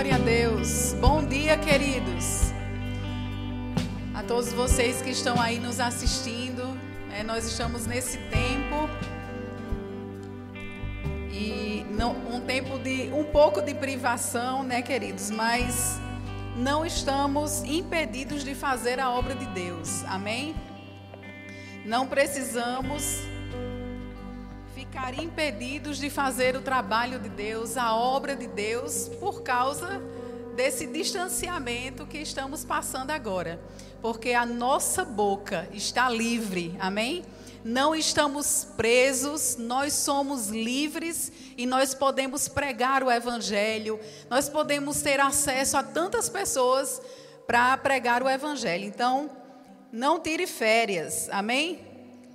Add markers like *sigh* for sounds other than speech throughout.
Glória a Deus. Bom dia, queridos. A todos vocês que estão aí nos assistindo. É, nós estamos nesse tempo e não, um tempo de um pouco de privação, né, queridos? Mas não estamos impedidos de fazer a obra de Deus. Amém? Não precisamos ficar impedidos de fazer o trabalho de Deus, a obra de Deus, por causa desse distanciamento que estamos passando agora. Porque a nossa boca está livre, amém? Não estamos presos, nós somos livres e nós podemos pregar o Evangelho, nós podemos ter acesso a tantas pessoas para pregar o Evangelho. Então, não tire férias, amém?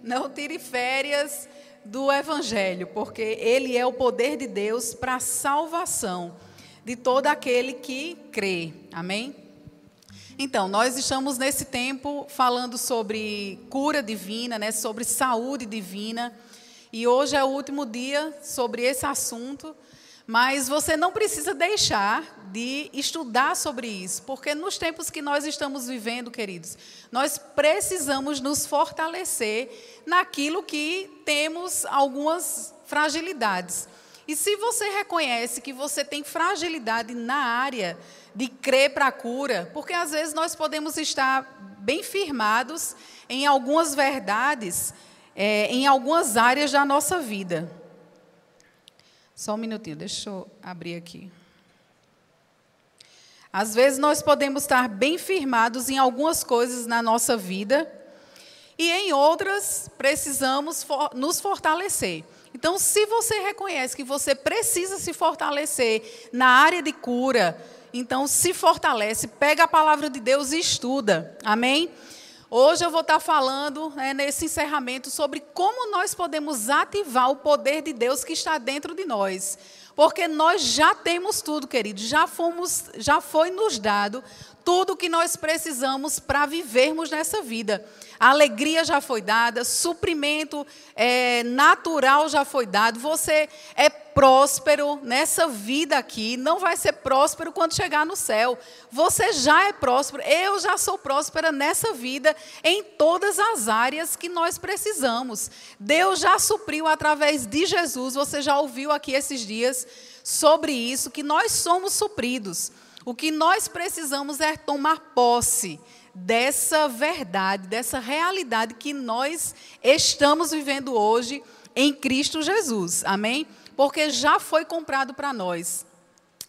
Não tire férias do Evangelho, porque ele é o poder de Deus para a salvação de todo aquele que crê. Amém? Então, nós estamos nesse tempo falando sobre cura divina, né, sobre saúde divina, e hoje é o último dia sobre esse assunto. Mas você não precisa deixar de estudar sobre isso, porque nos tempos que nós estamos vivendo, queridos, nós precisamos nos fortalecer naquilo que temos algumas fragilidades. E se você reconhece que você tem fragilidade na área de crer para a cura, porque às vezes nós podemos estar bem firmados em algumas verdades, é, em algumas áreas da nossa vida. Só um minutinho, deixa eu abrir aqui. Às vezes nós podemos estar bem firmados em algumas coisas na nossa vida e em outras precisamos for nos fortalecer. Então, se você reconhece que você precisa se fortalecer na área de cura, então se fortalece, pega a palavra de Deus e estuda. Amém? Hoje eu vou estar falando né, nesse encerramento sobre como nós podemos ativar o poder de Deus que está dentro de nós. Porque nós já temos tudo, querido, já fomos, já foi nos dado tudo o que nós precisamos para vivermos nessa vida. A alegria já foi dada, suprimento é, natural já foi dado. Você é próspero nessa vida aqui, não vai ser próspero quando chegar no céu. Você já é próspero, eu já sou próspera nessa vida, em todas as áreas que nós precisamos. Deus já supriu através de Jesus, você já ouviu aqui esses dias sobre isso, que nós somos supridos. O que nós precisamos é tomar posse dessa verdade, dessa realidade que nós estamos vivendo hoje em Cristo Jesus. Amém? Porque já foi comprado para nós.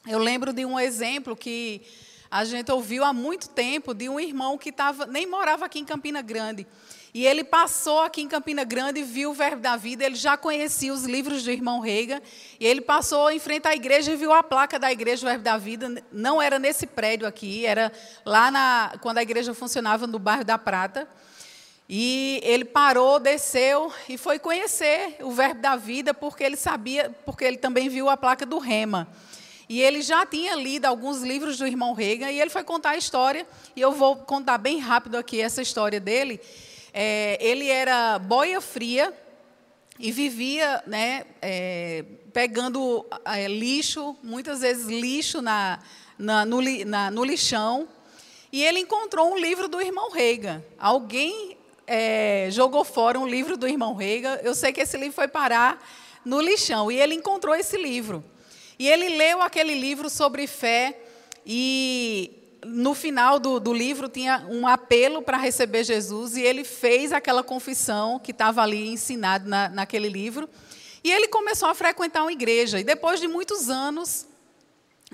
Eu lembro de um exemplo que a gente ouviu há muito tempo de um irmão que tava, nem morava aqui em Campina Grande. E ele passou aqui em Campina Grande viu o Verbo da Vida. Ele já conhecia os livros do irmão Reiga. E ele passou em frente à igreja e viu a placa da igreja do Verbo da Vida. Não era nesse prédio aqui, era lá na, quando a igreja funcionava no bairro da Prata. E ele parou, desceu e foi conhecer o Verbo da Vida, porque ele sabia, porque ele também viu a placa do Rema. E ele já tinha lido alguns livros do irmão Reagan e ele foi contar a história. E eu vou contar bem rápido aqui essa história dele. É, ele era boia fria e vivia né, é, pegando é, lixo, muitas vezes lixo na, na, no, na, no, lixão. E ele encontrou um livro do irmão Reagan. Alguém é, jogou fora um livro do irmão Reagan. Eu sei que esse livro foi parar no lixão. E ele encontrou esse livro. E ele leu aquele livro sobre fé. E no final do, do livro tinha um apelo para receber Jesus e ele fez aquela confissão que estava ali ensinado na, naquele livro. E ele começou a frequentar uma igreja. E depois de muitos anos,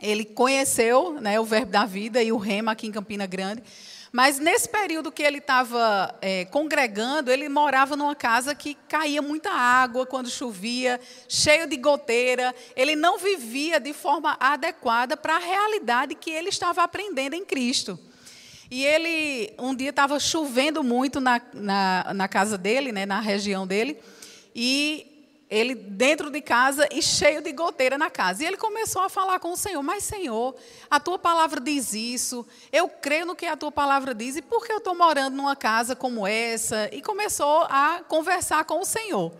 ele conheceu né, o Verbo da Vida e o Rema aqui em Campina Grande. Mas nesse período que ele estava é, congregando, ele morava numa casa que caía muita água quando chovia, cheio de goteira. Ele não vivia de forma adequada para a realidade que ele estava aprendendo em Cristo. E ele, um dia estava chovendo muito na, na, na casa dele, né, na região dele, e ele dentro de casa e cheio de goteira na casa. E ele começou a falar com o Senhor: Mas, Senhor, a tua palavra diz isso, eu creio no que a tua palavra diz, e por que eu estou morando numa casa como essa? E começou a conversar com o Senhor.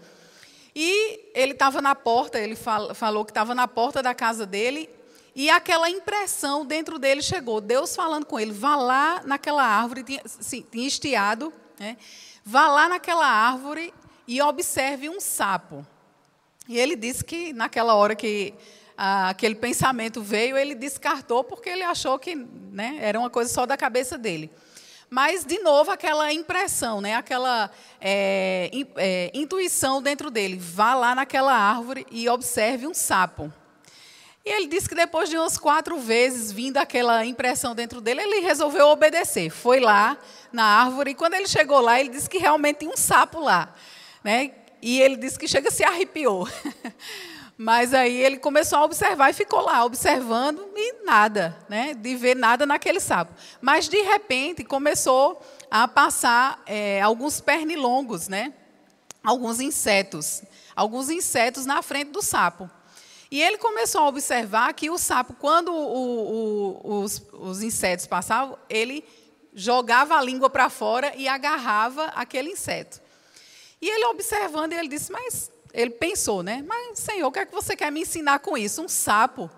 E ele estava na porta, ele falou que estava na porta da casa dele, E aquela impressão dentro dele chegou. Deus falando com ele: vá lá naquela árvore, tinha, sim, tinha estiado, né? vá lá naquela árvore e observe um sapo. E ele disse que naquela hora que ah, aquele pensamento veio, ele descartou porque ele achou que né, era uma coisa só da cabeça dele. Mas, de novo, aquela impressão, né, aquela é, é, intuição dentro dele. Vá lá naquela árvore e observe um sapo. E ele disse que depois de umas quatro vezes vindo aquela impressão dentro dele, ele resolveu obedecer. Foi lá na árvore e quando ele chegou lá, ele disse que realmente tinha um sapo lá. Né? E ele disse que chega se arrepiou. *laughs* Mas aí ele começou a observar e ficou lá observando e nada, né? De ver nada naquele sapo. Mas de repente começou a passar é, alguns pernilongos, né? Alguns insetos, alguns insetos na frente do sapo. E ele começou a observar que o sapo, quando o, o, os, os insetos passavam, ele jogava a língua para fora e agarrava aquele inseto. E ele observando, ele disse: Mas ele pensou, né? Mas, Senhor, o que é que você quer me ensinar com isso? Um sapo.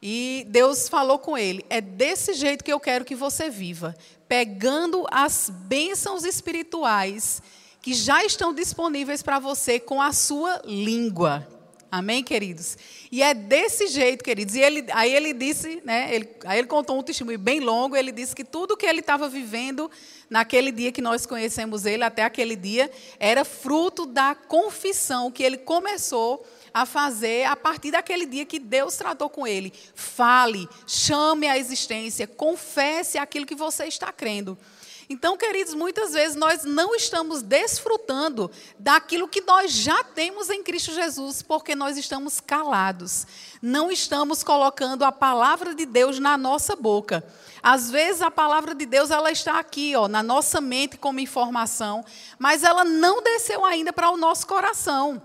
E Deus falou com ele: É desse jeito que eu quero que você viva, pegando as bênçãos espirituais que já estão disponíveis para você com a sua língua. Amém, queridos? E é desse jeito, queridos. E ele, aí ele disse, né? Ele, aí ele contou um testemunho bem longo. Ele disse que tudo que ele estava vivendo naquele dia que nós conhecemos ele, até aquele dia, era fruto da confissão que ele começou a fazer a partir daquele dia que Deus tratou com ele. Fale, chame a existência, confesse aquilo que você está crendo. Então, queridos, muitas vezes nós não estamos desfrutando daquilo que nós já temos em Cristo Jesus, porque nós estamos calados. Não estamos colocando a palavra de Deus na nossa boca. Às vezes a palavra de Deus ela está aqui, ó, na nossa mente como informação, mas ela não desceu ainda para o nosso coração.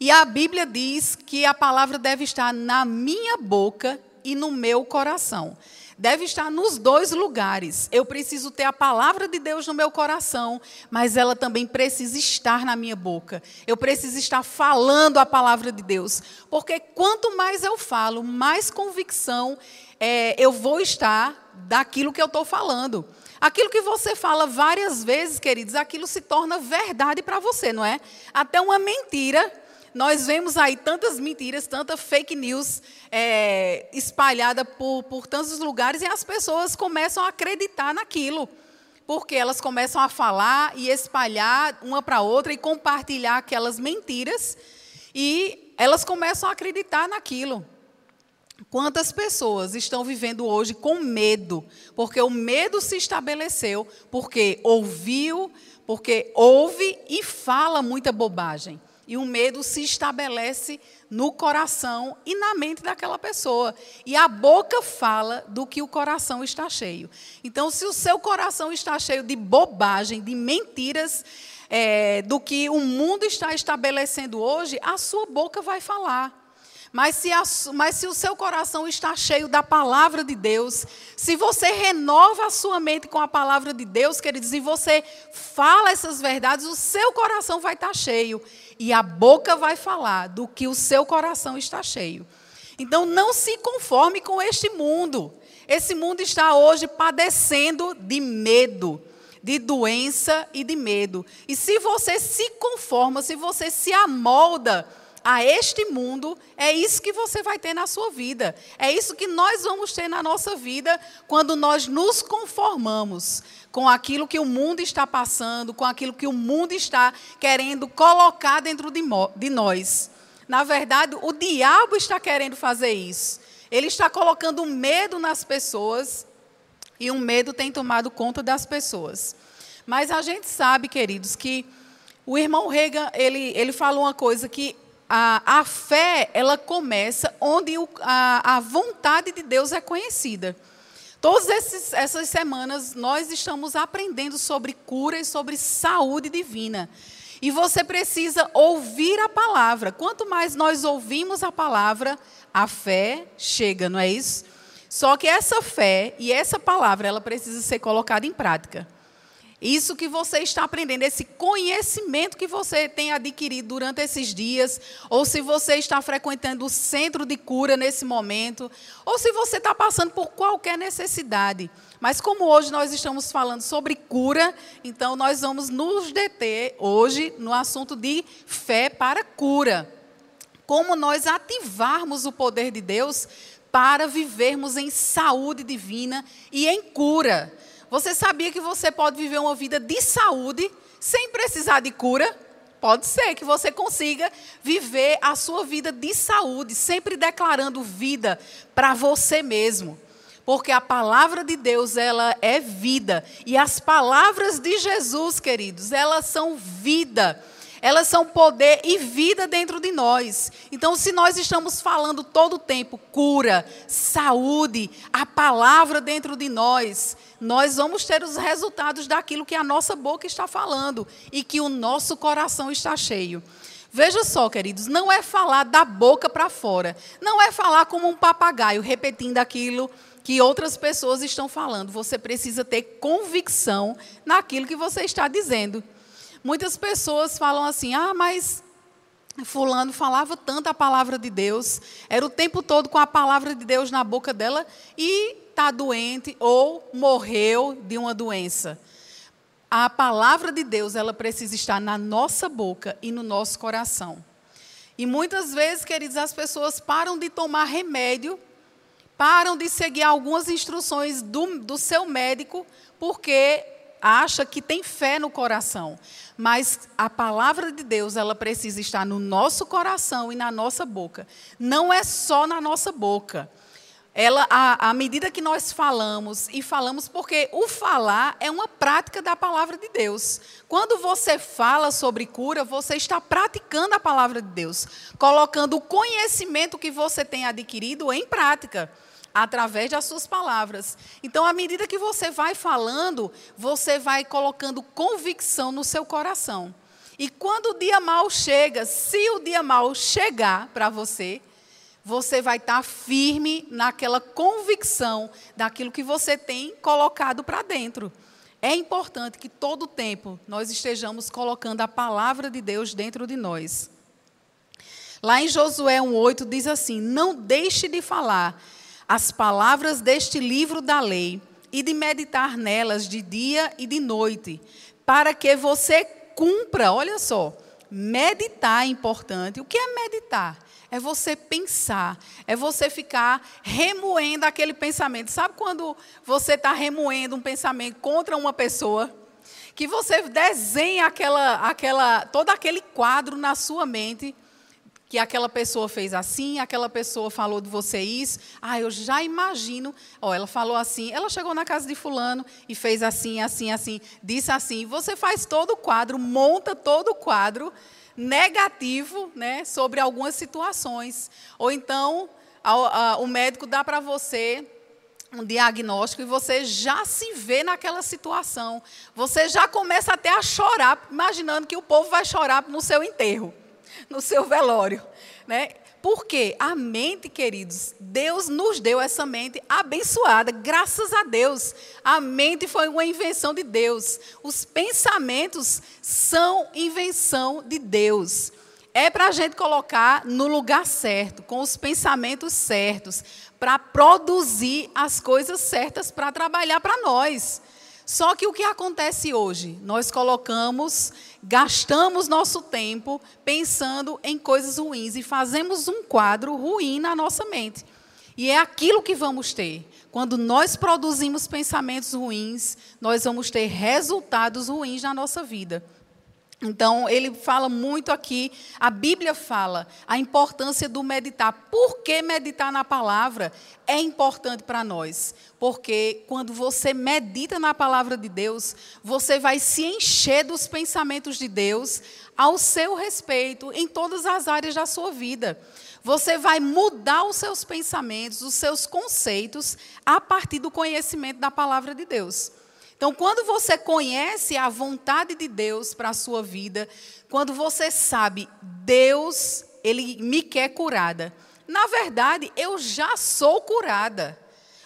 E a Bíblia diz que a palavra deve estar na minha boca e no meu coração deve estar nos dois lugares. Eu preciso ter a palavra de Deus no meu coração, mas ela também precisa estar na minha boca. Eu preciso estar falando a palavra de Deus, porque quanto mais eu falo, mais convicção é, eu vou estar daquilo que eu estou falando. Aquilo que você fala várias vezes, queridos, aquilo se torna verdade para você, não é? Até uma mentira nós vemos aí tantas mentiras, tanta fake news é, espalhada por, por tantos lugares e as pessoas começam a acreditar naquilo. Porque elas começam a falar e espalhar uma para outra e compartilhar aquelas mentiras e elas começam a acreditar naquilo. Quantas pessoas estão vivendo hoje com medo? Porque o medo se estabeleceu, porque ouviu, porque ouve e fala muita bobagem e o medo se estabelece no coração e na mente daquela pessoa. E a boca fala do que o coração está cheio. Então, se o seu coração está cheio de bobagem, de mentiras, é, do que o mundo está estabelecendo hoje, a sua boca vai falar. Mas se, a, mas se, o seu coração está cheio da palavra de Deus, se você renova a sua mente com a palavra de Deus, queridos, e você fala essas verdades, o seu coração vai estar cheio e a boca vai falar do que o seu coração está cheio. Então não se conforme com este mundo. Esse mundo está hoje padecendo de medo, de doença e de medo. E se você se conforma, se você se amolda a este mundo, é isso que você vai ter na sua vida. É isso que nós vamos ter na nossa vida quando nós nos conformamos com aquilo que o mundo está passando, com aquilo que o mundo está querendo colocar dentro de, de nós. Na verdade, o diabo está querendo fazer isso. Ele está colocando medo nas pessoas e o medo tem tomado conta das pessoas. Mas a gente sabe, queridos, que o irmão Reagan, ele, ele falou uma coisa que a, a fé, ela começa onde o, a, a vontade de Deus é conhecida. Todas essas semanas nós estamos aprendendo sobre cura e sobre saúde divina. E você precisa ouvir a palavra. Quanto mais nós ouvimos a palavra, a fé chega, não é isso? Só que essa fé e essa palavra, ela precisa ser colocada em prática. Isso que você está aprendendo, esse conhecimento que você tem adquirido durante esses dias, ou se você está frequentando o centro de cura nesse momento, ou se você está passando por qualquer necessidade. Mas como hoje nós estamos falando sobre cura, então nós vamos nos deter hoje no assunto de fé para cura. Como nós ativarmos o poder de Deus para vivermos em saúde divina e em cura. Você sabia que você pode viver uma vida de saúde sem precisar de cura? Pode ser que você consiga viver a sua vida de saúde, sempre declarando vida para você mesmo. Porque a palavra de Deus, ela é vida. E as palavras de Jesus, queridos, elas são vida elas são poder e vida dentro de nós. Então, se nós estamos falando todo o tempo cura, saúde, a palavra dentro de nós, nós vamos ter os resultados daquilo que a nossa boca está falando e que o nosso coração está cheio. Veja só, queridos, não é falar da boca para fora, não é falar como um papagaio repetindo aquilo que outras pessoas estão falando. Você precisa ter convicção naquilo que você está dizendo. Muitas pessoas falam assim: ah, mas Fulano falava tanto a palavra de Deus, era o tempo todo com a palavra de Deus na boca dela e está doente ou morreu de uma doença. A palavra de Deus, ela precisa estar na nossa boca e no nosso coração. E muitas vezes, queridos, as pessoas param de tomar remédio, param de seguir algumas instruções do, do seu médico, porque acha que tem fé no coração, mas a palavra de Deus, ela precisa estar no nosso coração e na nossa boca. Não é só na nossa boca. Ela, à medida que nós falamos, e falamos porque o falar é uma prática da palavra de Deus. Quando você fala sobre cura, você está praticando a palavra de Deus, colocando o conhecimento que você tem adquirido em prática através das suas palavras. Então, à medida que você vai falando, você vai colocando convicção no seu coração. E quando o dia mal chega, se o dia mal chegar para você, você vai estar firme naquela convicção daquilo que você tem colocado para dentro. É importante que todo tempo nós estejamos colocando a palavra de Deus dentro de nós. Lá em Josué 1,8 diz assim: Não deixe de falar as palavras deste livro da lei e de meditar nelas de dia e de noite, para que você cumpra, olha só, meditar é importante. O que é meditar? É você pensar, é você ficar remoendo aquele pensamento. Sabe quando você está remoendo um pensamento contra uma pessoa? Que você desenha aquela, aquela, todo aquele quadro na sua mente que aquela pessoa fez assim, aquela pessoa falou de você isso. Ah, eu já imagino. Ó, ela falou assim, ela chegou na casa de fulano e fez assim, assim, assim, disse assim. Você faz todo o quadro, monta todo o quadro negativo, né, sobre algumas situações. Ou então a, a, o médico dá para você um diagnóstico e você já se vê naquela situação. Você já começa até a chorar, imaginando que o povo vai chorar no seu enterro no seu velório. Né? Porque a mente, queridos, Deus nos deu essa mente abençoada, graças a Deus. A mente foi uma invenção de Deus. Os pensamentos são invenção de Deus. É para a gente colocar no lugar certo, com os pensamentos certos, para produzir as coisas certas para trabalhar para nós. Só que o que acontece hoje? Nós colocamos, gastamos nosso tempo pensando em coisas ruins e fazemos um quadro ruim na nossa mente. E é aquilo que vamos ter. Quando nós produzimos pensamentos ruins, nós vamos ter resultados ruins na nossa vida. Então, ele fala muito aqui, a Bíblia fala a importância do meditar. Por que meditar na palavra é importante para nós? Porque quando você medita na palavra de Deus, você vai se encher dos pensamentos de Deus ao seu respeito em todas as áreas da sua vida. Você vai mudar os seus pensamentos, os seus conceitos, a partir do conhecimento da palavra de Deus. Então, quando você conhece a vontade de Deus para a sua vida, quando você sabe, Deus, Ele me quer curada. Na verdade, eu já sou curada.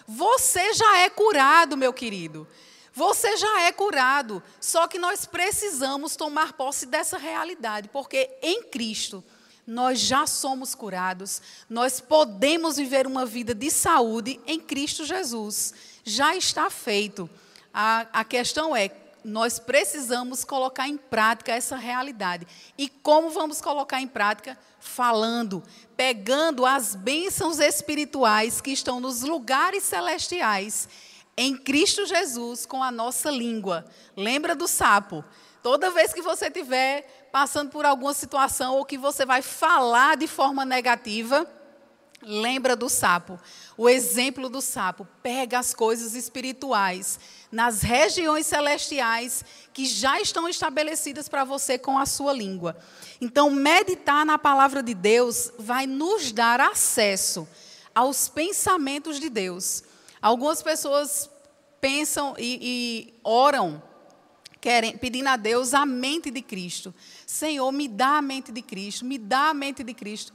Você já é curado, meu querido. Você já é curado, só que nós precisamos tomar posse dessa realidade, porque em Cristo nós já somos curados, nós podemos viver uma vida de saúde em Cristo Jesus. Já está feito. A, a questão é: nós precisamos colocar em prática essa realidade. E como vamos colocar em prática? Falando, pegando as bênçãos espirituais que estão nos lugares celestiais em Cristo Jesus com a nossa língua. Lembra do sapo? Toda vez que você estiver passando por alguma situação ou que você vai falar de forma negativa, lembra do sapo. O exemplo do sapo pega as coisas espirituais nas regiões celestiais que já estão estabelecidas para você com a sua língua. Então, meditar na palavra de Deus vai nos dar acesso aos pensamentos de Deus. Algumas pessoas pensam e, e oram, querem, pedindo a Deus a mente de Cristo. Senhor, me dá a mente de Cristo, me dá a mente de Cristo.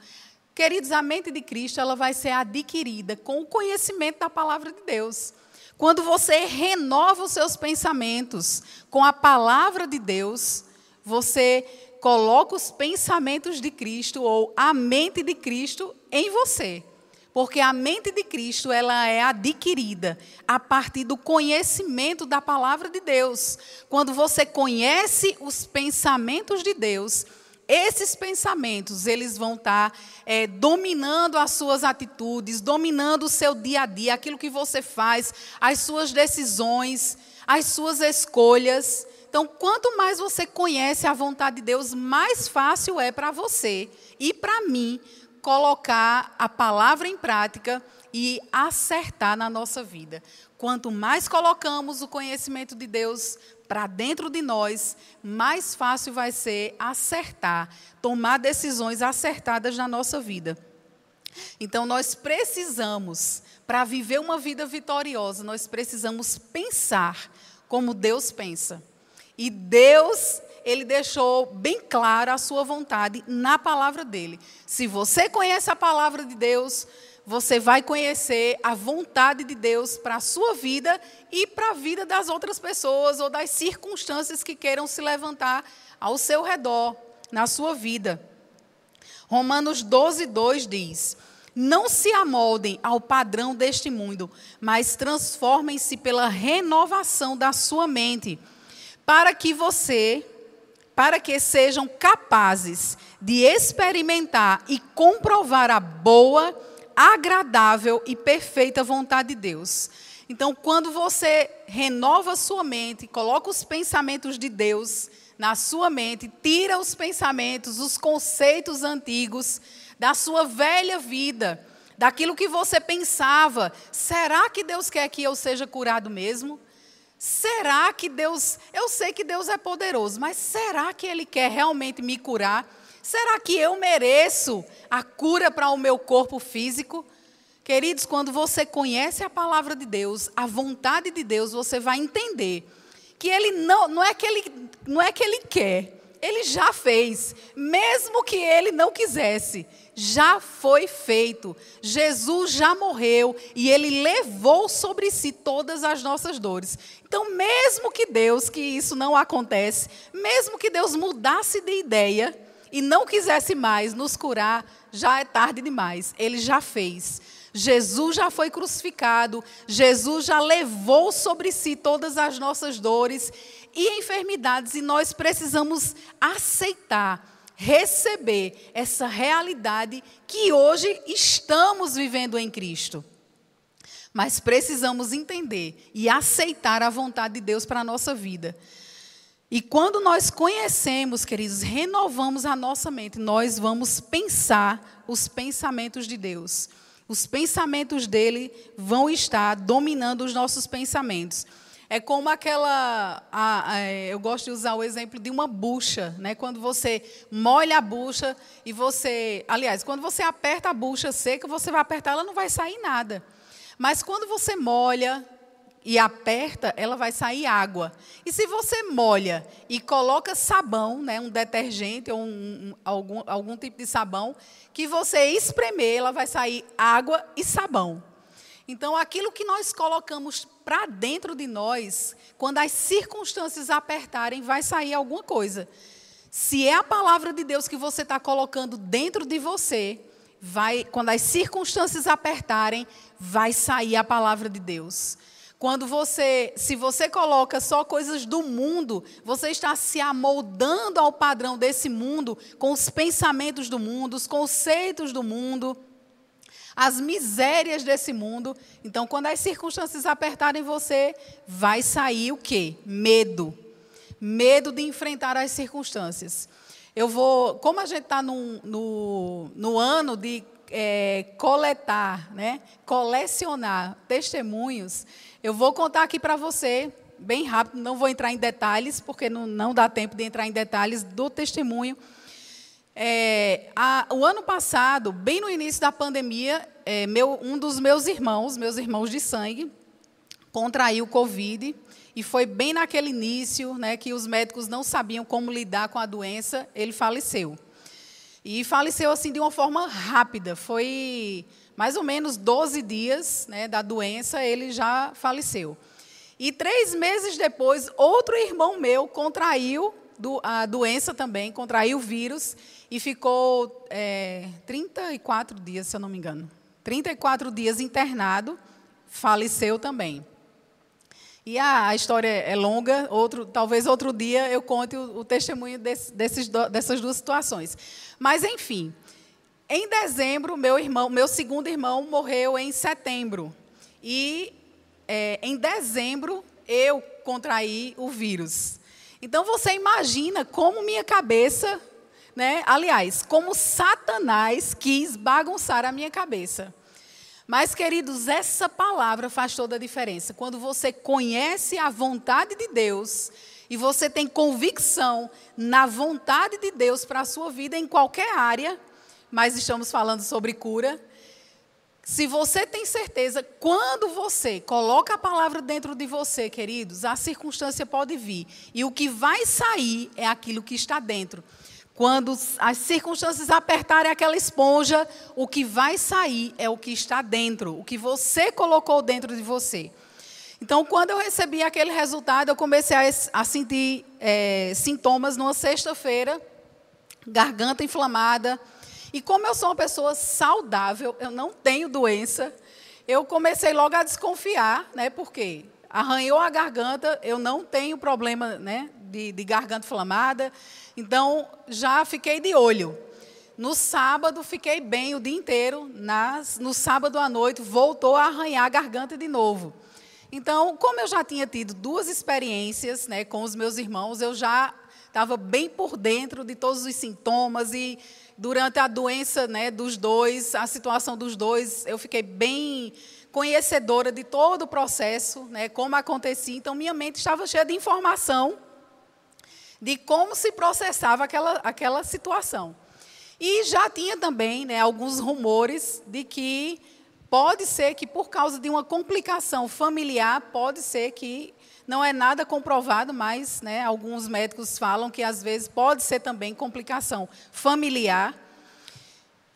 Queridos, a mente de Cristo ela vai ser adquirida com o conhecimento da palavra de Deus. Quando você renova os seus pensamentos com a palavra de Deus, você coloca os pensamentos de Cristo ou a mente de Cristo em você. Porque a mente de Cristo, ela é adquirida a partir do conhecimento da palavra de Deus. Quando você conhece os pensamentos de Deus, esses pensamentos, eles vão estar é, dominando as suas atitudes, dominando o seu dia a dia, aquilo que você faz, as suas decisões, as suas escolhas. Então, quanto mais você conhece a vontade de Deus, mais fácil é para você e para mim colocar a palavra em prática e acertar na nossa vida. Quanto mais colocamos o conhecimento de Deus para dentro de nós, mais fácil vai ser acertar, tomar decisões acertadas na nossa vida. Então, nós precisamos, para viver uma vida vitoriosa, nós precisamos pensar como Deus pensa. E Deus ele deixou bem clara a sua vontade na palavra dele. Se você conhece a palavra de Deus, você vai conhecer a vontade de Deus para a sua vida e para a vida das outras pessoas ou das circunstâncias que queiram se levantar ao seu redor, na sua vida. Romanos 12, 2 diz: Não se amoldem ao padrão deste mundo, mas transformem-se pela renovação da sua mente, para que você para que sejam capazes de experimentar e comprovar a boa, agradável e perfeita vontade de Deus. Então, quando você renova sua mente, coloca os pensamentos de Deus na sua mente, tira os pensamentos, os conceitos antigos da sua velha vida, daquilo que você pensava, será que Deus quer que eu seja curado mesmo? Será que Deus, eu sei que Deus é poderoso, mas será que Ele quer realmente me curar? Será que eu mereço a cura para o meu corpo físico? Queridos, quando você conhece a palavra de Deus, a vontade de Deus, você vai entender que Ele não, não é que Ele, não é que Ele quer, Ele já fez, mesmo que Ele não quisesse já foi feito. Jesus já morreu e ele levou sobre si todas as nossas dores. Então, mesmo que Deus, que isso não acontece, mesmo que Deus mudasse de ideia e não quisesse mais nos curar, já é tarde demais. Ele já fez. Jesus já foi crucificado, Jesus já levou sobre si todas as nossas dores e enfermidades e nós precisamos aceitar receber essa realidade que hoje estamos vivendo em Cristo. Mas precisamos entender e aceitar a vontade de Deus para a nossa vida. E quando nós conhecemos, queridos, renovamos a nossa mente, nós vamos pensar os pensamentos de Deus. Os pensamentos dele vão estar dominando os nossos pensamentos. É como aquela. A, a, eu gosto de usar o exemplo de uma bucha, né? Quando você molha a bucha e você. Aliás, quando você aperta a bucha seca, você vai apertar, ela não vai sair nada. Mas quando você molha e aperta, ela vai sair água. E se você molha e coloca sabão, né, um detergente ou um, um, algum, algum tipo de sabão, que você espremer, ela vai sair água e sabão. Então, aquilo que nós colocamos para dentro de nós, quando as circunstâncias apertarem, vai sair alguma coisa. Se é a palavra de Deus que você está colocando dentro de você, vai, quando as circunstâncias apertarem, vai sair a palavra de Deus. Quando você, se você coloca só coisas do mundo, você está se amoldando ao padrão desse mundo, com os pensamentos do mundo, os conceitos do mundo as misérias desse mundo. Então, quando as circunstâncias apertarem você, vai sair o quê? Medo. Medo de enfrentar as circunstâncias. Eu vou, como a gente está no, no, no, ano de é, coletar, né, colecionar testemunhos, eu vou contar aqui para você, bem rápido, não vou entrar em detalhes, porque não, não dá tempo de entrar em detalhes do testemunho é, a, o ano passado, bem no início da pandemia, é, meu, um dos meus irmãos, meus irmãos de sangue, contraiu Covid. E foi bem naquele início né, que os médicos não sabiam como lidar com a doença, ele faleceu. E faleceu assim de uma forma rápida. Foi mais ou menos 12 dias né, da doença, ele já faleceu. E três meses depois, outro irmão meu contraiu a doença também, contraiu o vírus e ficou é, 34 dias, se eu não me engano. 34 dias internado, faleceu também. E a, a história é longa, outro, talvez outro dia eu conte o, o testemunho desse, desses, dessas duas situações. Mas, enfim, em dezembro, meu irmão, meu segundo irmão morreu em setembro. E é, em dezembro eu contraí o vírus. Então você imagina como minha cabeça né? Aliás, como Satanás quis bagunçar a minha cabeça. Mas, queridos, essa palavra faz toda a diferença. Quando você conhece a vontade de Deus e você tem convicção na vontade de Deus para a sua vida em qualquer área, mas estamos falando sobre cura. Se você tem certeza, quando você coloca a palavra dentro de você, queridos, a circunstância pode vir. E o que vai sair é aquilo que está dentro. Quando as circunstâncias apertarem aquela esponja, o que vai sair é o que está dentro, o que você colocou dentro de você. Então, quando eu recebi aquele resultado, eu comecei a, a sentir é, sintomas numa sexta-feira, garganta inflamada. E como eu sou uma pessoa saudável, eu não tenho doença, eu comecei logo a desconfiar, né? Porque arranhou a garganta, eu não tenho problema, né? De, de garganta inflamada. Então, já fiquei de olho. No sábado, fiquei bem o dia inteiro. Nas, no sábado à noite, voltou a arranhar a garganta de novo. Então, como eu já tinha tido duas experiências né, com os meus irmãos, eu já estava bem por dentro de todos os sintomas e durante a doença né, dos dois, a situação dos dois, eu fiquei bem conhecedora de todo o processo, né, como acontecia. Então, minha mente estava cheia de informação de como se processava aquela, aquela situação. E já tinha também né, alguns rumores de que pode ser que, por causa de uma complicação familiar, pode ser que não é nada comprovado, mas né, alguns médicos falam que às vezes pode ser também complicação familiar.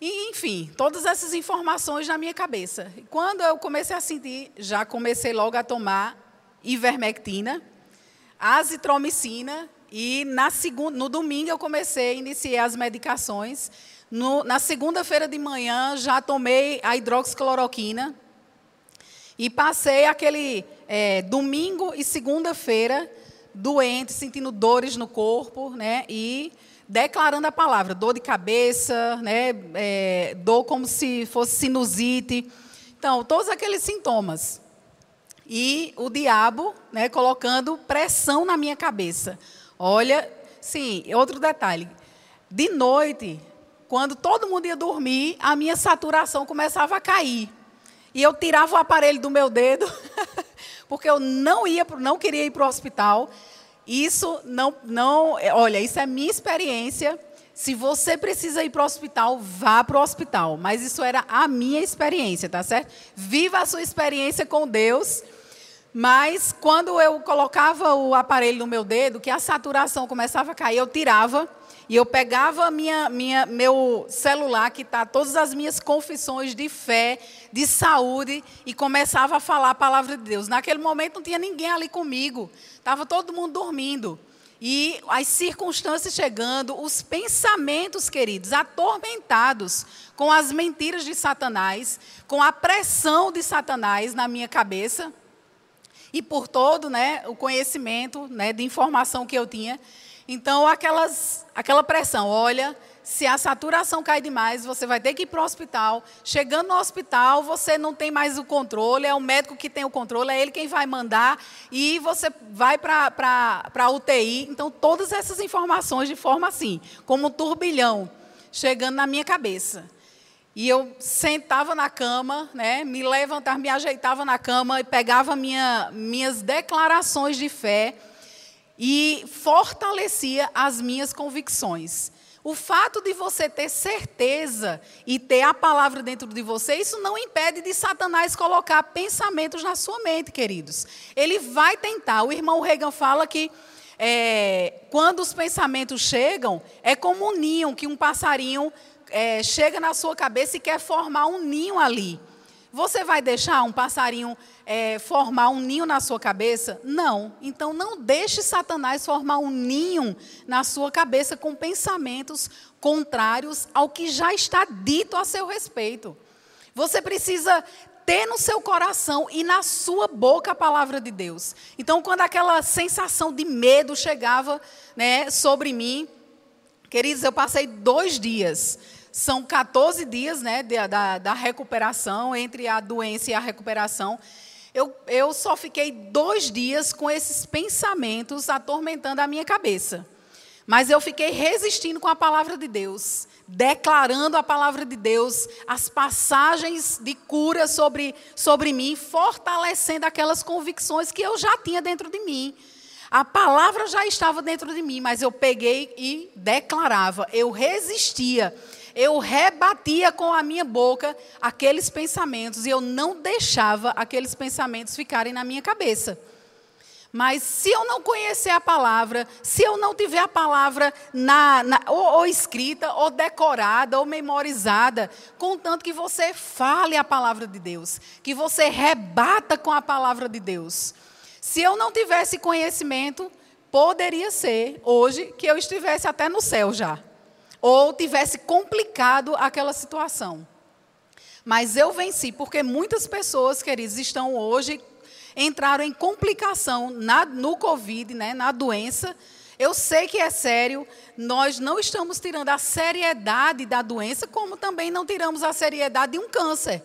E, enfim, todas essas informações na minha cabeça. Quando eu comecei a sentir, já comecei logo a tomar ivermectina, azitromicina e na segunda, no domingo eu comecei, iniciei as medicações. No, na segunda-feira de manhã já tomei a hidroxicloroquina. E passei aquele é, domingo e segunda-feira doente, sentindo dores no corpo, né? E declarando a palavra, dor de cabeça, né? É, dor como se fosse sinusite. Então, todos aqueles sintomas. E o diabo, né, colocando pressão na minha cabeça. Olha, sim, outro detalhe. De noite, quando todo mundo ia dormir, a minha saturação começava a cair. E eu tirava o aparelho do meu dedo, *laughs* porque eu não ia, não queria ir para o hospital. Isso não, não, olha, isso é minha experiência. Se você precisa ir para o hospital, vá para o hospital. Mas isso era a minha experiência, tá certo? Viva a sua experiência com Deus mas quando eu colocava o aparelho no meu dedo, que a saturação começava a cair, eu tirava e eu pegava minha, minha, meu celular, que está todas as minhas confissões de fé, de saúde, e começava a falar a palavra de Deus. Naquele momento não tinha ninguém ali comigo, estava todo mundo dormindo. E as circunstâncias chegando, os pensamentos, queridos, atormentados com as mentiras de Satanás, com a pressão de Satanás na minha cabeça e por todo né, o conhecimento né, de informação que eu tinha. Então, aquelas, aquela pressão, olha, se a saturação cai demais, você vai ter que ir para o hospital. Chegando no hospital, você não tem mais o controle, é o médico que tem o controle, é ele quem vai mandar, e você vai para a UTI. Então, todas essas informações de forma assim, como um turbilhão, chegando na minha cabeça. E eu sentava na cama, né, me levantava, me ajeitava na cama e pegava minha, minhas declarações de fé e fortalecia as minhas convicções. O fato de você ter certeza e ter a palavra dentro de você, isso não impede de Satanás colocar pensamentos na sua mente, queridos. Ele vai tentar. O irmão Reagan fala que é, quando os pensamentos chegam, é como um ninho que um passarinho é, chega na sua cabeça e quer formar um ninho ali. Você vai deixar um passarinho é, formar um ninho na sua cabeça? Não. Então não deixe Satanás formar um ninho na sua cabeça com pensamentos contrários ao que já está dito a seu respeito. Você precisa ter no seu coração e na sua boca a palavra de Deus. Então, quando aquela sensação de medo chegava né, sobre mim, queridos, eu passei dois dias são 14 dias né, da, da recuperação, entre a doença e a recuperação. Eu, eu só fiquei dois dias com esses pensamentos atormentando a minha cabeça. Mas eu fiquei resistindo com a palavra de Deus, declarando a palavra de Deus, as passagens de cura sobre, sobre mim, fortalecendo aquelas convicções que eu já tinha dentro de mim. A palavra já estava dentro de mim, mas eu peguei e declarava, eu resistia eu rebatia com a minha boca aqueles pensamentos e eu não deixava aqueles pensamentos ficarem na minha cabeça. Mas se eu não conhecer a palavra, se eu não tiver a palavra na, na, ou, ou, escrita, ou decorada, ou memorizada, contanto que você fale a palavra de Deus, que você rebata com a palavra de Deus. Se eu não tivesse conhecimento, poderia ser hoje que eu estivesse até no céu já ou tivesse complicado aquela situação. Mas eu venci, porque muitas pessoas, queridos, estão hoje, entraram em complicação na, no Covid, né, na doença. Eu sei que é sério, nós não estamos tirando a seriedade da doença, como também não tiramos a seriedade de um câncer.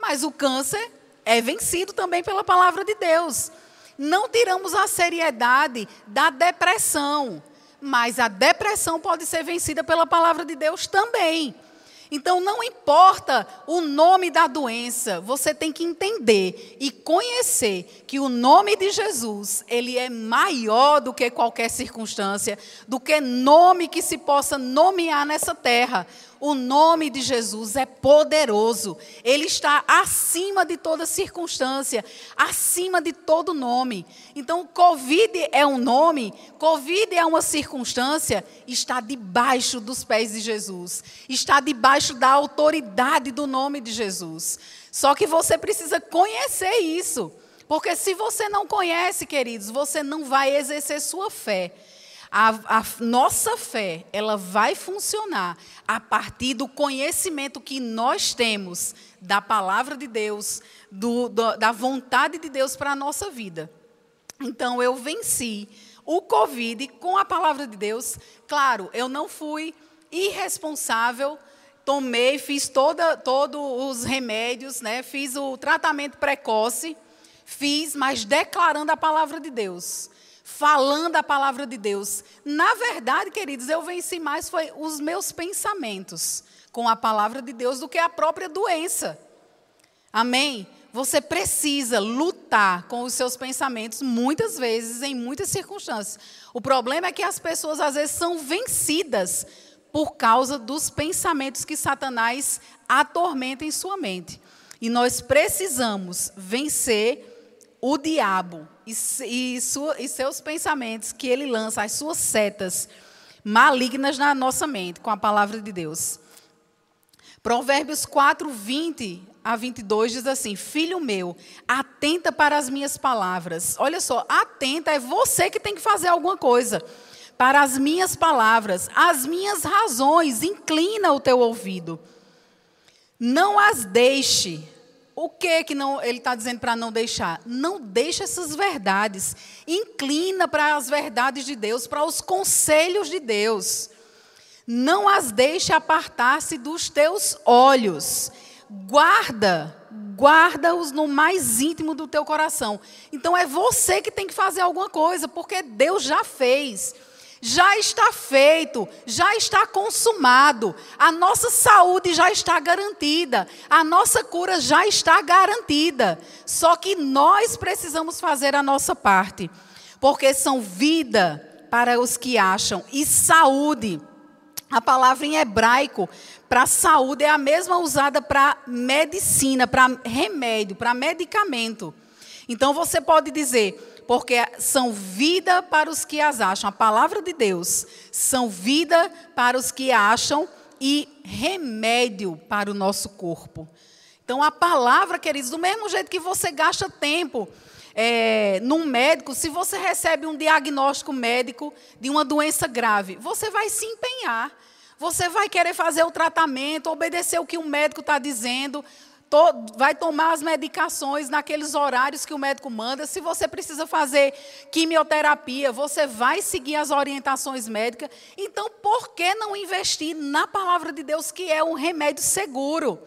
Mas o câncer é vencido também pela palavra de Deus. Não tiramos a seriedade da depressão mas a depressão pode ser vencida pela palavra de Deus também. Então não importa o nome da doença, você tem que entender e conhecer que o nome de Jesus, ele é maior do que qualquer circunstância, do que nome que se possa nomear nessa terra. O nome de Jesus é poderoso. Ele está acima de toda circunstância, acima de todo nome. Então, Covid é um nome, Covid é uma circunstância, está debaixo dos pés de Jesus. Está debaixo da autoridade do nome de Jesus. Só que você precisa conhecer isso. Porque se você não conhece, queridos, você não vai exercer sua fé a, a, nossa fé, ela vai funcionar a partir do conhecimento que nós temos da palavra de Deus, do, do, da vontade de Deus para a nossa vida. Então, eu venci o Covid com a palavra de Deus. Claro, eu não fui irresponsável, tomei, fiz toda, todos os remédios, né, fiz o tratamento precoce, fiz, mas declarando a palavra de Deus falando a palavra de Deus. Na verdade, queridos, eu venci mais foi os meus pensamentos com a palavra de Deus do que a própria doença. Amém? Você precisa lutar com os seus pensamentos muitas vezes, em muitas circunstâncias. O problema é que as pessoas às vezes são vencidas por causa dos pensamentos que Satanás atormenta em sua mente. E nós precisamos vencer o diabo e, e, sua, e seus pensamentos que ele lança, as suas setas, malignas na nossa mente com a palavra de Deus. Provérbios 4, 20 a 22 diz assim: Filho meu, atenta para as minhas palavras. Olha só, atenta é você que tem que fazer alguma coisa. Para as minhas palavras, as minhas razões, inclina o teu ouvido. Não as deixe. O que que não, ele está dizendo para não deixar? Não deixe essas verdades. Inclina para as verdades de Deus, para os conselhos de Deus. Não as deixe apartar-se dos teus olhos. Guarda, guarda-os no mais íntimo do teu coração. Então é você que tem que fazer alguma coisa, porque Deus já fez. Já está feito, já está consumado. A nossa saúde já está garantida. A nossa cura já está garantida. Só que nós precisamos fazer a nossa parte. Porque são vida para os que acham e saúde a palavra em hebraico para saúde é a mesma usada para medicina, para remédio, para medicamento. Então você pode dizer, porque são vida para os que as acham. A palavra de Deus são vida para os que acham e remédio para o nosso corpo. Então a palavra, queridos, do mesmo jeito que você gasta tempo é, num médico, se você recebe um diagnóstico médico de uma doença grave, você vai se empenhar. Você vai querer fazer o tratamento, obedecer o que o médico está dizendo, vai tomar as medicações naqueles horários que o médico manda. Se você precisa fazer quimioterapia, você vai seguir as orientações médicas. Então, por que não investir na palavra de Deus, que é um remédio seguro?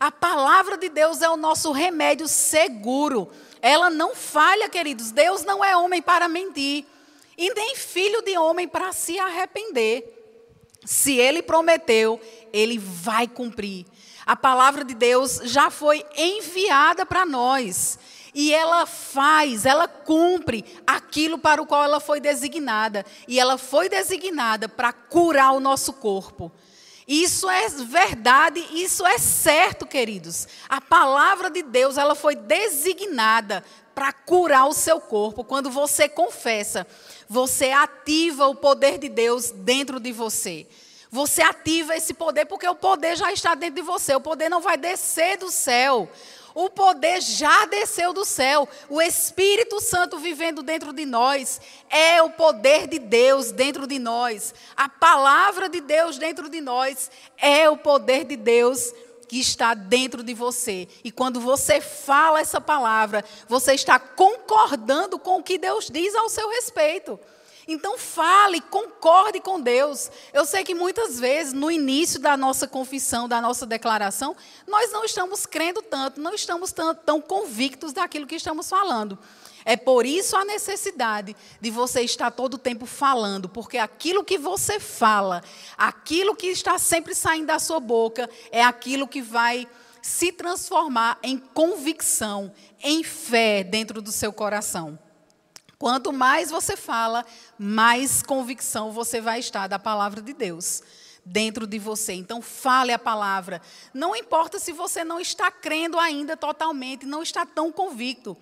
A palavra de Deus é o nosso remédio seguro. Ela não falha, queridos. Deus não é homem para mentir, e nem filho de homem para se arrepender. Se ele prometeu, ele vai cumprir. A palavra de Deus já foi enviada para nós. E ela faz, ela cumpre aquilo para o qual ela foi designada. E ela foi designada para curar o nosso corpo. Isso é verdade, isso é certo, queridos. A palavra de Deus, ela foi designada para curar o seu corpo. Quando você confessa, você ativa o poder de Deus dentro de você. Você ativa esse poder porque o poder já está dentro de você. O poder não vai descer do céu. O poder já desceu do céu. O Espírito Santo vivendo dentro de nós é o poder de Deus dentro de nós. A palavra de Deus dentro de nós é o poder de Deus que está dentro de você. E quando você fala essa palavra, você está concordando com o que Deus diz ao seu respeito. Então fale, concorde com Deus. Eu sei que muitas vezes, no início da nossa confissão, da nossa declaração, nós não estamos crendo tanto, não estamos tão, tão convictos daquilo que estamos falando. É por isso a necessidade de você estar todo o tempo falando, porque aquilo que você fala, aquilo que está sempre saindo da sua boca, é aquilo que vai se transformar em convicção, em fé dentro do seu coração. Quanto mais você fala, mais convicção você vai estar da palavra de Deus dentro de você. Então, fale a palavra. Não importa se você não está crendo ainda totalmente, não está tão convicto.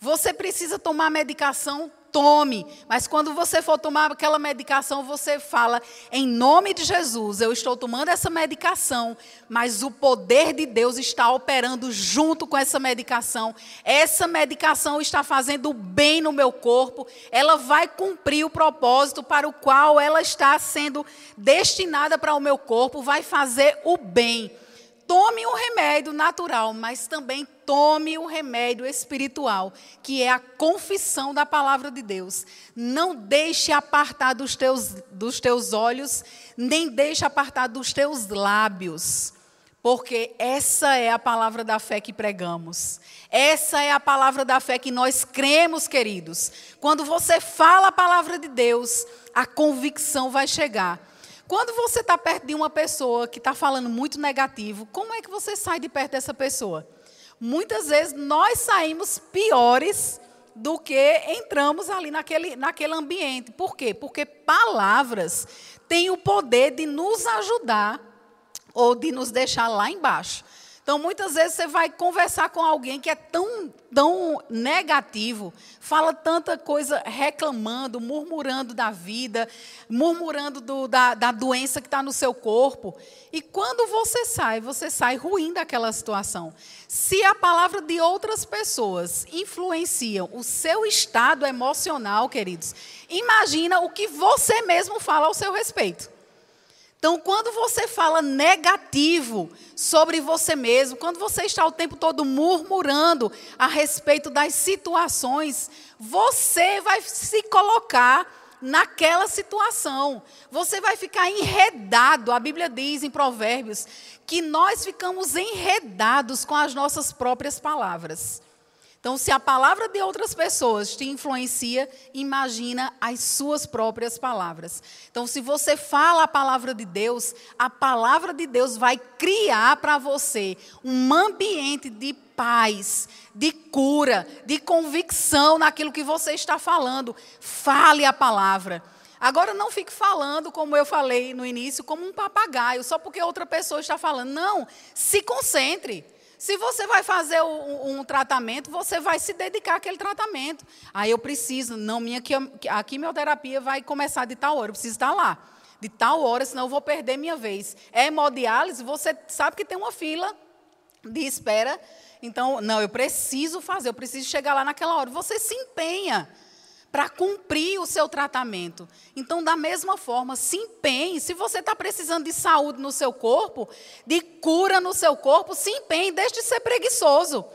Você precisa tomar medicação tome. Mas quando você for tomar aquela medicação, você fala, em nome de Jesus, eu estou tomando essa medicação, mas o poder de Deus está operando junto com essa medicação. Essa medicação está fazendo bem no meu corpo, ela vai cumprir o propósito para o qual ela está sendo destinada para o meu corpo, vai fazer o bem. Tome um remédio natural, mas também tome o remédio espiritual, que é a confissão da palavra de Deus. Não deixe apartar dos teus, dos teus olhos, nem deixe apartar dos teus lábios. Porque essa é a palavra da fé que pregamos. Essa é a palavra da fé que nós cremos, queridos. Quando você fala a palavra de Deus, a convicção vai chegar. Quando você está perto de uma pessoa que está falando muito negativo, como é que você sai de perto dessa pessoa? Muitas vezes nós saímos piores do que entramos ali naquele, naquele ambiente. Por quê? Porque palavras têm o poder de nos ajudar ou de nos deixar lá embaixo. Então, muitas vezes você vai conversar com alguém que é tão, tão negativo, fala tanta coisa reclamando, murmurando da vida, murmurando do, da, da doença que está no seu corpo. E quando você sai, você sai ruim daquela situação. Se a palavra de outras pessoas influenciam o seu estado emocional, queridos, imagina o que você mesmo fala ao seu respeito. Então, quando você fala negativo sobre você mesmo, quando você está o tempo todo murmurando a respeito das situações, você vai se colocar naquela situação. Você vai ficar enredado. A Bíblia diz em Provérbios que nós ficamos enredados com as nossas próprias palavras. Então, se a palavra de outras pessoas te influencia, imagina as suas próprias palavras. Então, se você fala a palavra de Deus, a palavra de Deus vai criar para você um ambiente de paz, de cura, de convicção naquilo que você está falando. Fale a palavra. Agora não fique falando, como eu falei no início, como um papagaio, só porque outra pessoa está falando. Não, se concentre. Se você vai fazer um, um, tratamento, você vai se dedicar àquele tratamento. Aí eu preciso, não, minha a quimioterapia vai começar de tal hora, eu preciso estar lá. De tal hora, senão eu vou perder minha vez. É hemodiálise, você sabe que tem uma fila de espera. Então, não, eu preciso fazer, eu preciso chegar lá naquela hora. Você se empenha para cumprir o seu tratamento. Então, da mesma forma, se empenhe. Se você está precisando de saúde no seu corpo, de cura no seu corpo, se empenhe, deixe de ser preguiçoso.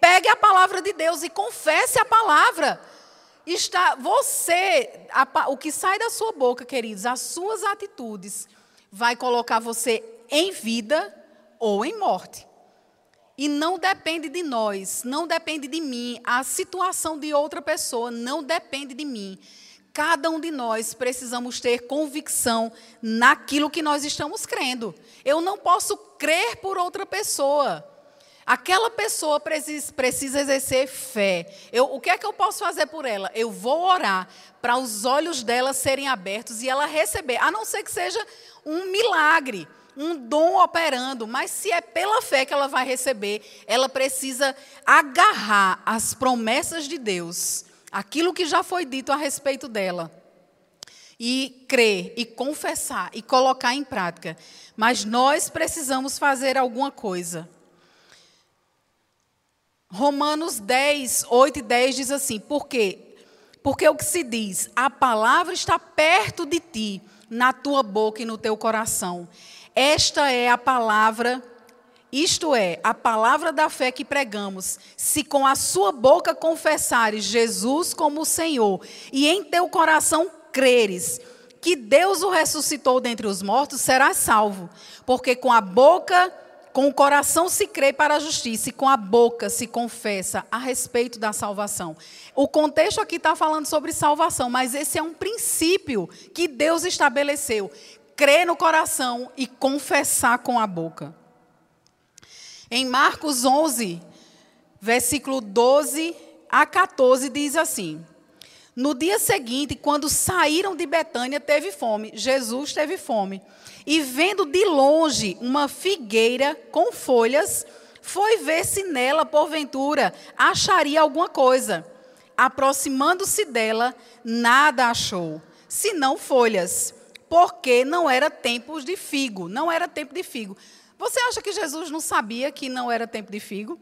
Pegue a palavra de Deus e confesse a palavra. Está você, a, o que sai da sua boca, queridos, as suas atitudes, vai colocar você em vida ou em morte. E não depende de nós, não depende de mim. A situação de outra pessoa não depende de mim. Cada um de nós precisamos ter convicção naquilo que nós estamos crendo. Eu não posso crer por outra pessoa. Aquela pessoa precisa, exercer fé. Eu, o que é que eu posso fazer por ela? Eu vou orar para os olhos dela serem abertos e ela receber, a não ser que seja um milagre um dom operando, mas se é pela fé que ela vai receber, ela precisa agarrar as promessas de Deus, aquilo que já foi dito a respeito dela, e crer, e confessar, e colocar em prática. Mas nós precisamos fazer alguma coisa. Romanos 10, 8 e 10 diz assim: por quê? Porque o que se diz, a palavra está perto de ti, na tua boca e no teu coração. Esta é a palavra, isto é, a palavra da fé que pregamos. Se com a sua boca confessares Jesus como Senhor e em teu coração creres que Deus o ressuscitou dentre os mortos, serás salvo. Porque com a boca, com o coração se crê para a justiça e com a boca se confessa a respeito da salvação. O contexto aqui está falando sobre salvação, mas esse é um princípio que Deus estabeleceu crer no coração e confessar com a boca. Em Marcos 11, versículo 12 a 14, diz assim: No dia seguinte, quando saíram de Betânia, teve fome. Jesus teve fome. E vendo de longe uma figueira com folhas, foi ver se nela, porventura, acharia alguma coisa. Aproximando-se dela, nada achou, senão folhas porque não era tempo de figo, não era tempo de figo. Você acha que Jesus não sabia que não era tempo de figo?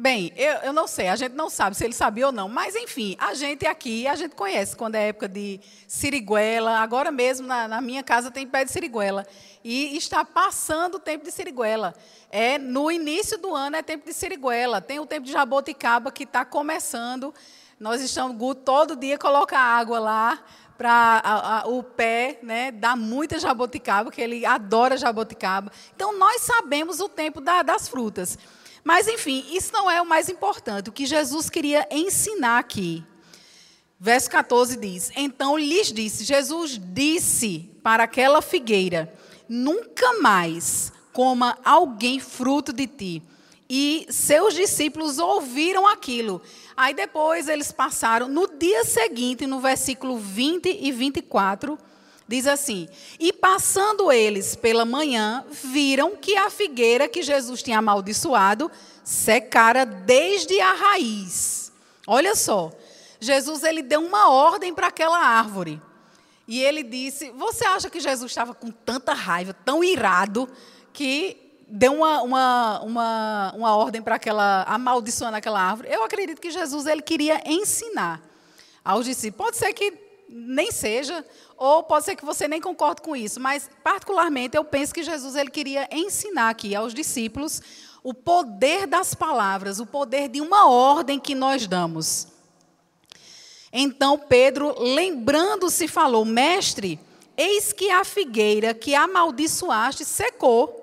Bem, eu, eu, não sei, a gente não sabe se ele sabia ou não, mas enfim, a gente aqui, a gente conhece quando é época de siriguela, agora mesmo na, na minha casa tem pé de siriguela, e está passando o tempo de siriguela. É, no início do ano é tempo de siriguela, tem o tempo de jaboticaba que está começando, nós estamos, todo dia coloca água lá, para o pé, né, dá muita jaboticaba, que ele adora jaboticaba. Então, nós sabemos o tempo da, das frutas. Mas, enfim, isso não é o mais importante. O que Jesus queria ensinar aqui. Verso 14 diz: Então lhes disse, Jesus disse para aquela figueira: Nunca mais coma alguém fruto de ti. E seus discípulos ouviram aquilo. Aí depois eles passaram, no dia seguinte, no versículo 20 e 24, Diz assim: E passando eles pela manhã, viram que a figueira que Jesus tinha amaldiçoado secara desde a raiz. Olha só, Jesus ele deu uma ordem para aquela árvore. E ele disse: Você acha que Jesus estava com tanta raiva, tão irado, que deu uma, uma, uma, uma ordem para aquela, amaldiçoando aquela árvore? Eu acredito que Jesus ele queria ensinar aos discípulos. Pode ser que nem seja, ou pode ser que você nem concorde com isso, mas particularmente eu penso que Jesus ele queria ensinar aqui aos discípulos o poder das palavras, o poder de uma ordem que nós damos. Então Pedro, lembrando-se, falou: Mestre, eis que a figueira que amaldiçoaste secou.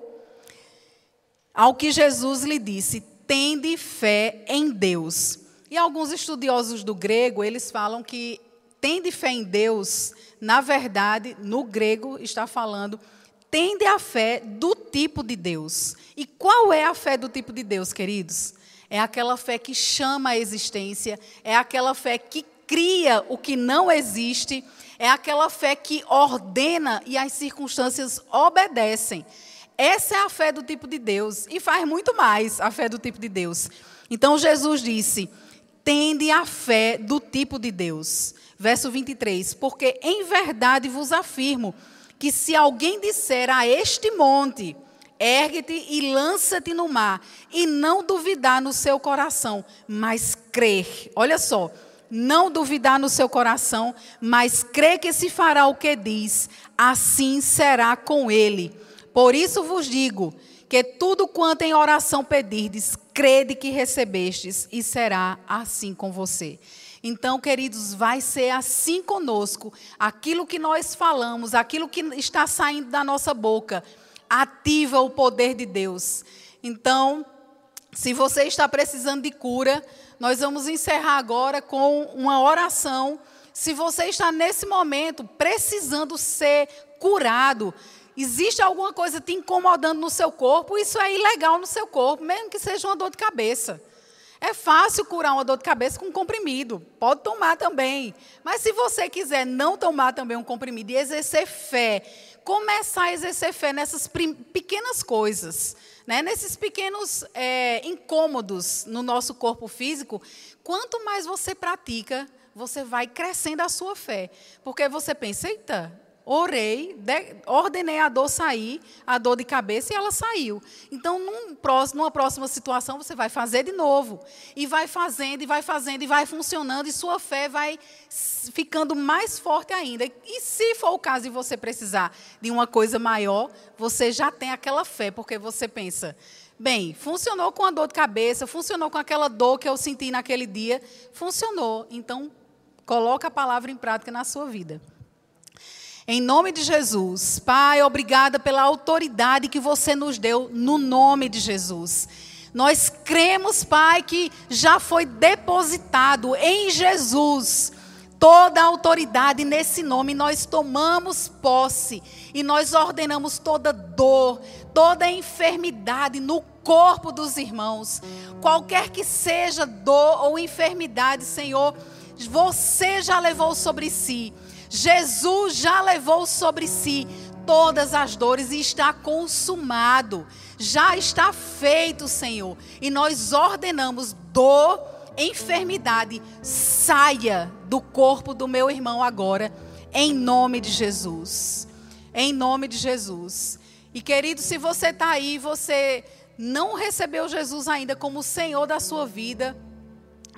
Ao que Jesus lhe disse: Tende fé em Deus. E alguns estudiosos do grego, eles falam que tende fé em Deus, na verdade, no grego está falando tende a fé do tipo de Deus. E qual é a fé do tipo de Deus, queridos? É aquela fé que chama a existência, é aquela fé que cria o que não existe, é aquela fé que ordena e as circunstâncias obedecem. Essa é a fé do tipo de Deus e faz muito mais a fé do tipo de Deus. Então Jesus disse: tende a fé do tipo de Deus. Verso 23: Porque em verdade vos afirmo que se alguém disser a este monte, ergue-te e lança-te no mar, e não duvidar no seu coração, mas crer. Olha só, não duvidar no seu coração, mas crer que se fará o que diz, assim será com ele. Por isso vos digo que tudo quanto em oração pedirdes, crede que recebestes, e será assim com você. Então, queridos, vai ser assim conosco. Aquilo que nós falamos, aquilo que está saindo da nossa boca, ativa o poder de Deus. Então, se você está precisando de cura, nós vamos encerrar agora com uma oração. Se você está nesse momento precisando ser curado, existe alguma coisa te incomodando no seu corpo, isso é ilegal no seu corpo, mesmo que seja uma dor de cabeça. É fácil curar uma dor de cabeça com um comprimido. Pode tomar também. Mas se você quiser não tomar também um comprimido e exercer fé, começar a exercer fé nessas pequenas coisas, né? nesses pequenos é, incômodos no nosso corpo físico, quanto mais você pratica, você vai crescendo a sua fé. Porque você pensa, eita, orei, de, ordenei a dor sair, a dor de cabeça, e ela saiu. Então, num próximo, numa próxima situação, você vai fazer de novo. E vai fazendo, e vai fazendo, e vai funcionando, e sua fé vai ficando mais forte ainda. E se for o caso de você precisar de uma coisa maior, você já tem aquela fé, porque você pensa. Bem, funcionou com a dor de cabeça, funcionou com aquela dor que eu senti naquele dia, funcionou. Então, coloca a palavra em prática na sua vida. Em nome de Jesus, Pai, obrigada pela autoridade que você nos deu no nome de Jesus. Nós cremos, Pai, que já foi depositado em Jesus toda a autoridade nesse nome. Nós tomamos posse e nós ordenamos toda dor, toda enfermidade no corpo dos irmãos. Qualquer que seja dor ou enfermidade, Senhor, você já levou sobre si. Jesus já levou sobre si todas as dores e está consumado. Já está feito, Senhor. E nós ordenamos dor, enfermidade, saia do corpo do meu irmão agora, em nome de Jesus. Em nome de Jesus. E querido, se você está aí, você não recebeu Jesus ainda como Senhor da sua vida,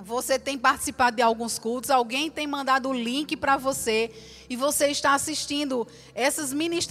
você tem participado de alguns cultos, alguém tem mandado o link para você e você está assistindo essas ministrações